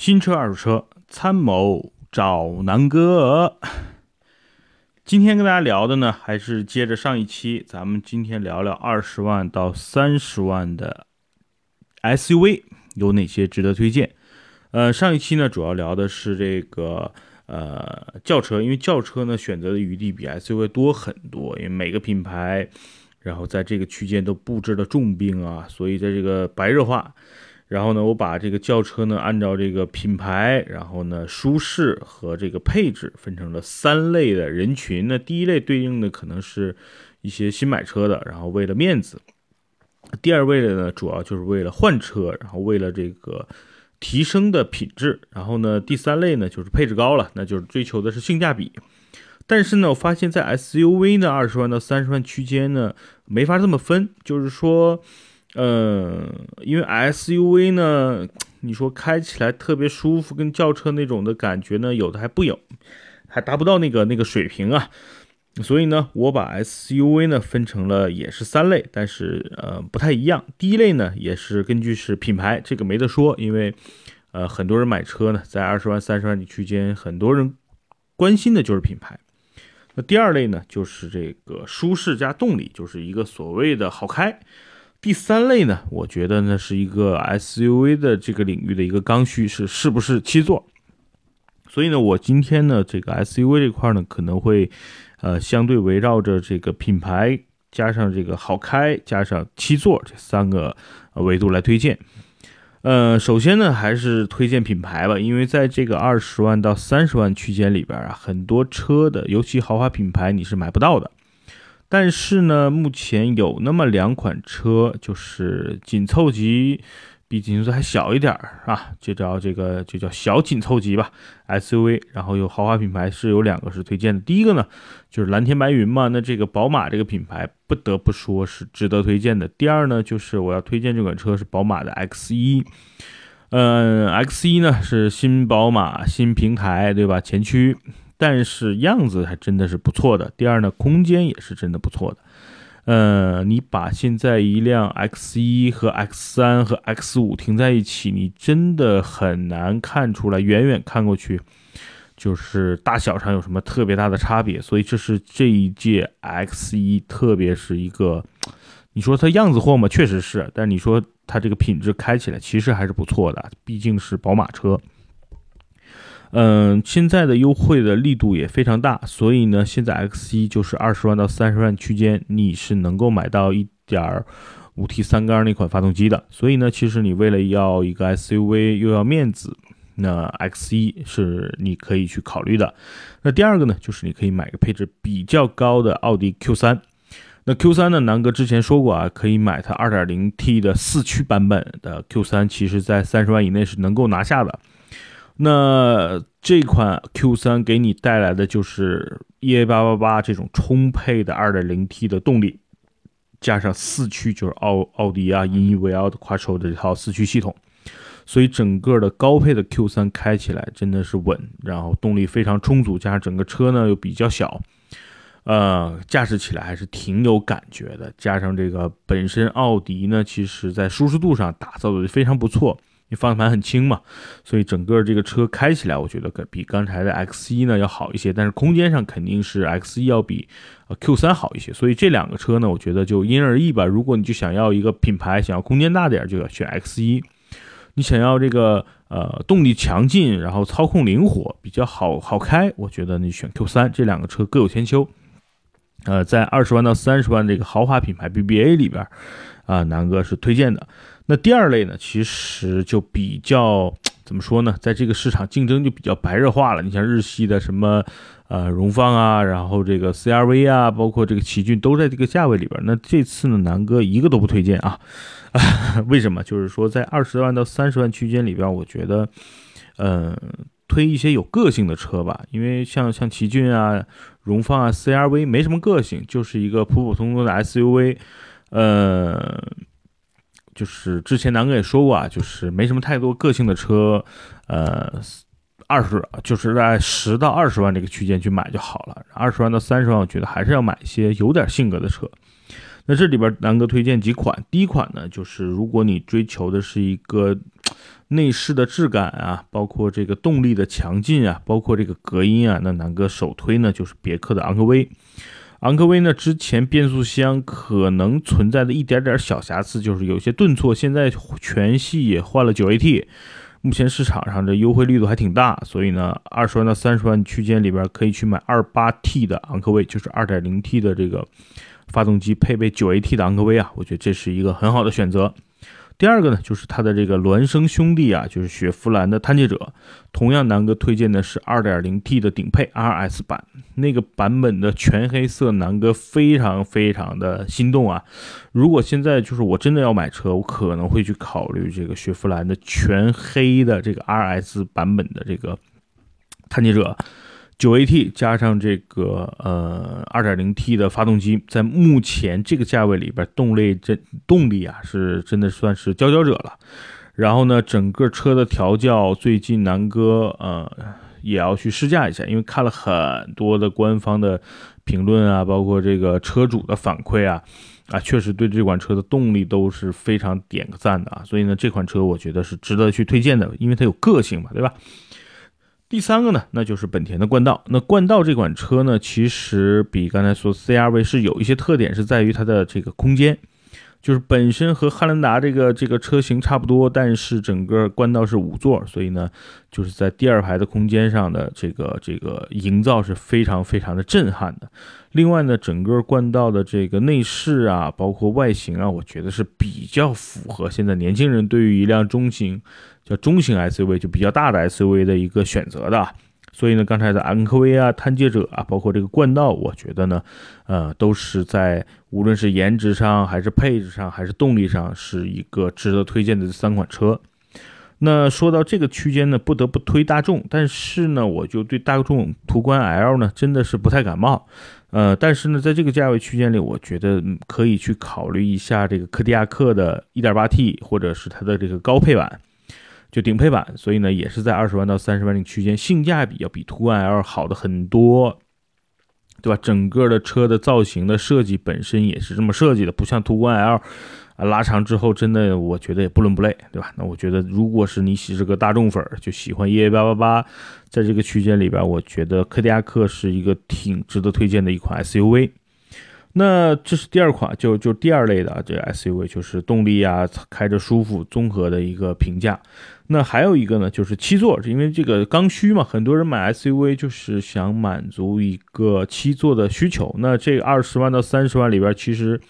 新车、二手车，参谋找南哥。今天跟大家聊的呢，还是接着上一期，咱们今天聊聊二十万到三十万的 SUV 有哪些值得推荐。呃，上一期呢，主要聊的是这个呃轿车，因为轿车呢选择的余地比 SUV 多很多，因为每个品牌，然后在这个区间都布置了重兵啊，所以在这个白热化。然后呢，我把这个轿车呢，按照这个品牌，然后呢，舒适和这个配置分成了三类的人群。那第一类对应的可能是一些新买车的，然后为了面子；第二位的呢，主要就是为了换车，然后为了这个提升的品质；然后呢，第三类呢，就是配置高了，那就是追求的是性价比。但是呢，我发现，在 SUV 呢，二十万到三十万区间呢，没法这么分，就是说。嗯，因为 SUV 呢，你说开起来特别舒服，跟轿车那种的感觉呢，有的还不有，还达不到那个那个水平啊。所以呢，我把 SUV 呢分成了也是三类，但是呃不太一样。第一类呢，也是根据是品牌，这个没得说，因为呃很多人买车呢，在二十万三十万的区间，很多人关心的就是品牌。那第二类呢，就是这个舒适加动力，就是一个所谓的好开。第三类呢，我觉得呢是一个 SUV 的这个领域的一个刚需，是是不是七座？所以呢，我今天呢这个 SUV 这块呢可能会，呃，相对围绕着这个品牌加上这个好开加上七座这三个维度来推荐。呃，首先呢还是推荐品牌吧，因为在这个二十万到三十万区间里边啊，很多车的尤其豪华品牌你是买不到的。但是呢，目前有那么两款车，就是紧凑级，比紧凑还小一点儿啊，就叫这个就叫小紧凑级吧，SUV。然后有豪华品牌是有两个是推荐的，第一个呢就是蓝天白云嘛，那这个宝马这个品牌不得不说是值得推荐的。第二呢就是我要推荐这款车是宝马的 X1，嗯，X1 呢是新宝马新平台对吧？前驱。但是样子还真的是不错的。第二呢，空间也是真的不错的。呃，你把现在一辆 X 一和 X 三和 X 五停在一起，你真的很难看出来，远远看过去就是大小上有什么特别大的差别。所以这是这一届 X 一，特别是一个，你说它样子货吗？确实是。但你说它这个品质开起来其实还是不错的，毕竟是宝马车。嗯，现在的优惠的力度也非常大，所以呢，现在 X 一就是二十万到三十万区间，你是能够买到一点五 T 三缸那款发动机的。所以呢，其实你为了要一个 SUV 又要面子，那 X 一是你可以去考虑的。那第二个呢，就是你可以买个配置比较高的奥迪 Q 三。那 Q 三呢，南哥之前说过啊，可以买它二点零 T 的四驱版本的 Q 三，其实在三十万以内是能够拿下的。那这款 Q3 给你带来的就是 EA888 这种充沛的 2.0T 的动力，加上四驱，就是奥奥迪啊引以为傲的 Quattro 的这套四驱系统，所以整个的高配的 Q3 开起来真的是稳，然后动力非常充足，加上整个车呢又比较小，呃，驾驶起来还是挺有感觉的。加上这个本身奥迪呢，其实在舒适度上打造的非常不错。你方向盘很轻嘛，所以整个这个车开起来，我觉得比刚才的 X 一呢要好一些。但是空间上肯定是 X 一要比 Q 三好一些。所以这两个车呢，我觉得就因人而异吧。如果你就想要一个品牌，想要空间大点，就要选 X 一；你想要这个呃动力强劲，然后操控灵活，比较好好开，我觉得你选 Q 三。这两个车各有千秋。呃，在二十万到三十万这个豪华品牌 BBA 里边，啊，南哥是推荐的。那第二类呢，其实就比较 怎么说呢，在这个市场竞争就比较白热化了。你像日系的什么，呃，荣放啊，然后这个 CRV 啊，包括这个奇骏，都在这个价位里边。那这次呢，南哥一个都不推荐啊。为什么？就是说在二十万到三十万区间里边，我觉得，嗯，推一些有个性的车吧。因为像像奇骏啊、荣放啊、CRV 没什么个性，就是一个普普通通的 SUV，呃。就是之前南哥也说过啊，就是没什么太多个性的车，呃，二十就是在十到二十万这个区间去买就好了。二十万到三十万，我觉得还是要买一些有点性格的车。那这里边南哥推荐几款，第一款呢，就是如果你追求的是一个内饰的质感啊，包括这个动力的强劲啊，包括这个隔音啊，那南哥首推呢就是别克的昂科威。昂科威呢之前变速箱可能存在的一点点小瑕疵，就是有些顿挫，现在全系也换了九 AT。目前市场上这优惠力度还挺大，所以呢，二十万到三十万区间里边可以去买二八 T 的昂科威，就是二点零 T 的这个发动机配备九 AT 的昂科威啊，我觉得这是一个很好的选择。第二个呢，就是它的这个孪生兄弟啊，就是雪佛兰的探界者。同样，南哥推荐的是 2.0T 的顶配 RS 版，那个版本的全黑色，南哥非常非常的心动啊！如果现在就是我真的要买车，我可能会去考虑这个雪佛兰的全黑的这个 RS 版本的这个探界者。九 AT 加上这个呃二点零 T 的发动机，在目前这个价位里边，动力这动力啊是真的算是佼佼者了。然后呢，整个车的调教，最近南哥呃也要去试驾一下，因为看了很多的官方的评论啊，包括这个车主的反馈啊，啊确实对这款车的动力都是非常点个赞的啊。所以呢，这款车我觉得是值得去推荐的，因为它有个性嘛，对吧？第三个呢，那就是本田的冠道。那冠道这款车呢，其实比刚才说 CRV 是有一些特点，是在于它的这个空间，就是本身和汉兰达这个这个车型差不多，但是整个冠道是五座，所以呢，就是在第二排的空间上的这个这个营造是非常非常的震撼的。另外呢，整个冠道的这个内饰啊，包括外形啊，我觉得是比较符合现在年轻人对于一辆中型。叫中型 SUV 就比较大的 SUV 的一个选择的，所以呢，刚才的昂科威啊、探界者啊，包括这个冠道，我觉得呢，呃，都是在无论是颜值上，还是配置上，还是动力上，是一个值得推荐的这三款车。那说到这个区间呢，不得不推大众，但是呢，我就对大众途观 L 呢，真的是不太感冒。呃，但是呢，在这个价位区间里，我觉得可以去考虑一下这个柯迪亚克的 1.8T，或者是它的这个高配版。就顶配版，所以呢，也是在二十万到三十万这个区间，性价比要比途观 L 好的很多，对吧？整个的车的造型的设计本身也是这么设计的，不像途观 L 啊，拉长之后真的我觉得也不伦不类，对吧？那我觉得如果是你喜是个大众粉，就喜欢 EA 八八八，在这个区间里边，我觉得柯迪亚克是一个挺值得推荐的一款 SUV。那这是第二款，就就第二类的这 SUV，就是动力啊，开着舒服，综合的一个评价。那还有一个呢，就是七座，是因为这个刚需嘛，很多人买 SUV 就是想满足一个七座的需求。那这二十万到三十万里边，其实，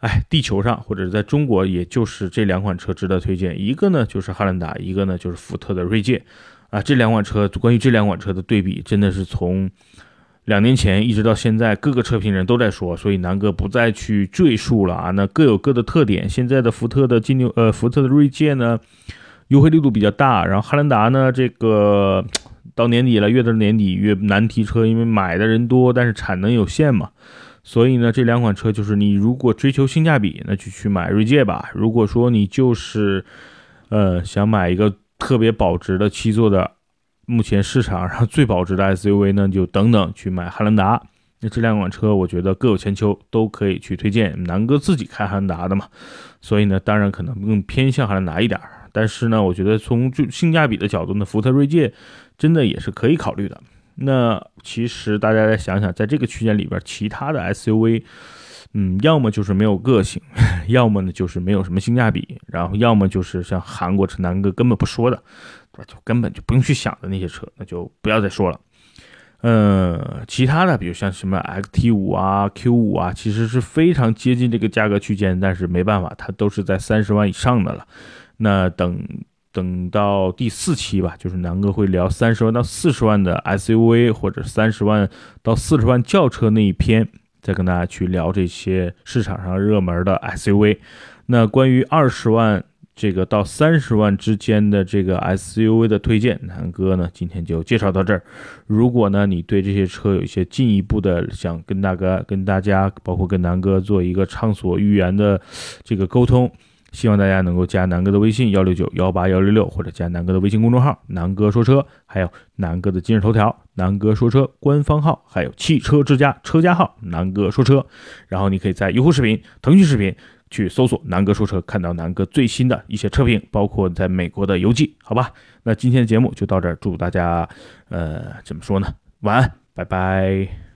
哎，地球上或者是在中国，也就是这两款车值得推荐。一个呢就是汉兰达，一个呢就是福特的锐界。啊，这两款车，关于这两款车的对比，真的是从两年前一直到现在，各个车评人都在说，所以南哥不再去赘述了啊。那各有各的特点。现在的福特的金牛，呃，福特的锐界呢？优惠力度比较大，然后汉兰达呢，这个到年底了，越到年底越难提车，因为买的人多，但是产能有限嘛。所以呢，这两款车就是你如果追求性价比，那就去买锐界吧。如果说你就是呃想买一个特别保值的七座的，目前市场 上最保值的 SUV 呢，就等等去买汉兰达。那这两款车我觉得各有千秋，都可以去推荐。南哥自己开汉兰达的嘛，所以呢，当然可能更偏向汉兰达一点。但是呢，我觉得从就性价比的角度呢，福特锐界真的也是可以考虑的。那其实大家再想想，在这个区间里边，其他的 SUV，嗯，要么就是没有个性，要么呢就是没有什么性价比，然后要么就是像韩国车南哥根本不说的，就根本就不用去想的那些车，那就不要再说了。嗯，其他的比如像什么 XT 五啊、Q 五啊，其实是非常接近这个价格区间，但是没办法，它都是在三十万以上的了。那等等到第四期吧，就是南哥会聊三十万到四十万的 SUV，或者三十万到四十万轿车那一篇，再跟大家去聊这些市场上热门的 SUV。那关于二十万这个到三十万之间的这个 SUV 的推荐，南哥呢今天就介绍到这儿。如果呢你对这些车有一些进一步的想跟大哥、跟大家，包括跟南哥做一个畅所欲言的这个沟通。希望大家能够加南哥的微信幺六九幺八幺六六，或者加南哥的微信公众号“南哥说车”，还有南哥的今日头条“南哥说车”官方号，还有汽车之家车家号“南哥说车”。然后你可以在优酷视频、腾讯视频去搜索南哥说车，看到南哥最新的一些车评，包括在美国的游记，好吧？那今天的节目就到这儿，祝大家，呃，怎么说呢？晚安，拜拜。